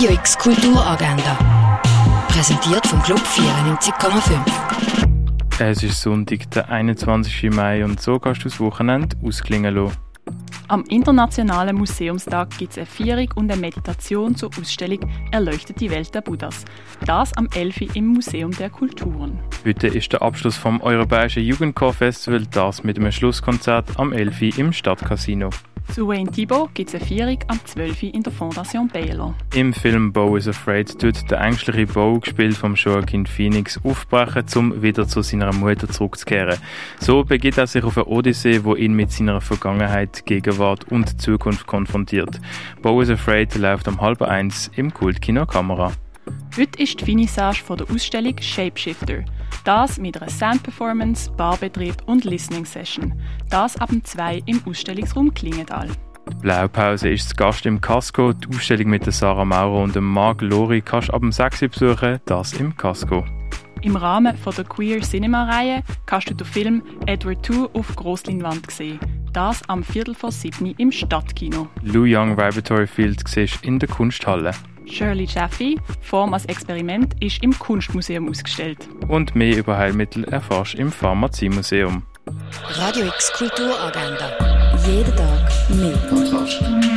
Radio X Kulturagenda. Präsentiert vom Club 94,5. Es ist Sonntag, der 21. Mai und so kannst du das Wochenende ausklingen lassen. Am Internationalen Museumstag gibt es eine Feierung und eine Meditation zur Ausstellung Erleuchtet die Welt der Buddhas. Das am 11. im Museum der Kulturen. Heute ist der Abschluss vom Europäischen Jugendchor-Festival, das mit einem Schlusskonzert am 11. im Stadtcasino. Zu Wayne Thibault gibt es eine Feierung am 12. in der Fondation Baylor. Im Film Bo is Afraid tut der ängstliche Bo, gespielt vom Joaquin Phoenix, aufbrechen, um wieder zu seiner Mutter zurückzukehren. So begibt er sich auf eine Odyssee, wo ihn mit seiner Vergangenheit, Gegenwart und Zukunft konfrontiert. Bo is Afraid läuft um halb eins im Kultkino Kamera. Heute ist die Finissage von der Ausstellung Shapeshifter. Das mit einer Soundperformance, Barbetrieb und Listening Session. Das ab dem 2 im Ausstellungsraum Klingenthal. Die Blaupause ist zu Gast im Casco. Die Ausstellung mit der Sarah Maurer und dem Marc Lori kannst du ab dem 6 besuchen, das im Casco. Im Rahmen von der Queer Cinema Reihe kannst du den Film Edward II auf Grossleinwand sehen. Das am Viertel vor Sydney im Stadtkino. Lou Young Vibratory Field siehst in der Kunsthalle. Shirley Jaffe, Form als Experiment, ist im Kunstmuseum ausgestellt. Und mehr über Heilmittel erfährst im Pharmaziemuseum. Radio X Kulturagenda. Jeden Tag mehr. Kontrast.